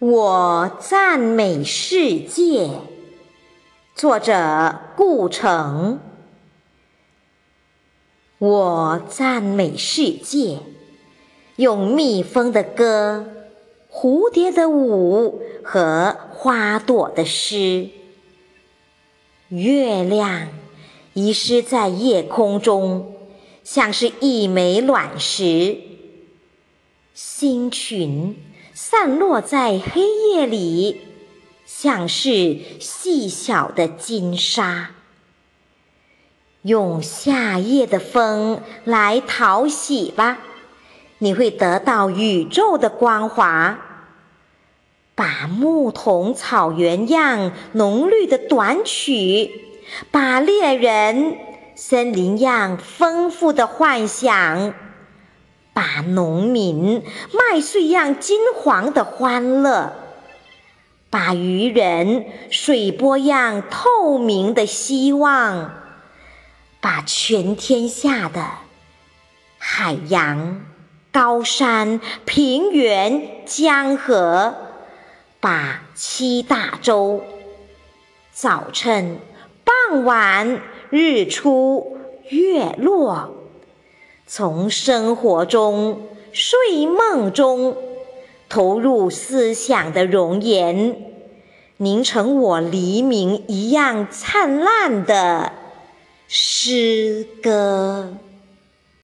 我赞美世界。作者：顾城。我赞美世界，用蜜蜂的歌、蝴蝶的舞和花朵的诗。月亮遗失在夜空中，像是一枚卵石。星群。散落在黑夜里，像是细小的金沙。用夏夜的风来讨喜吧，你会得到宇宙的光华。把牧童草原样浓绿的短曲，把猎人森林样丰富的幻想。把农民麦穗样金黄的欢乐，把渔人水波样透明的希望，把全天下的海洋、高山、平原、江河，把七大洲、早晨、傍晚、日出、月落。从生活中、睡梦中投入思想的容颜，凝成我黎明一样灿烂的诗歌。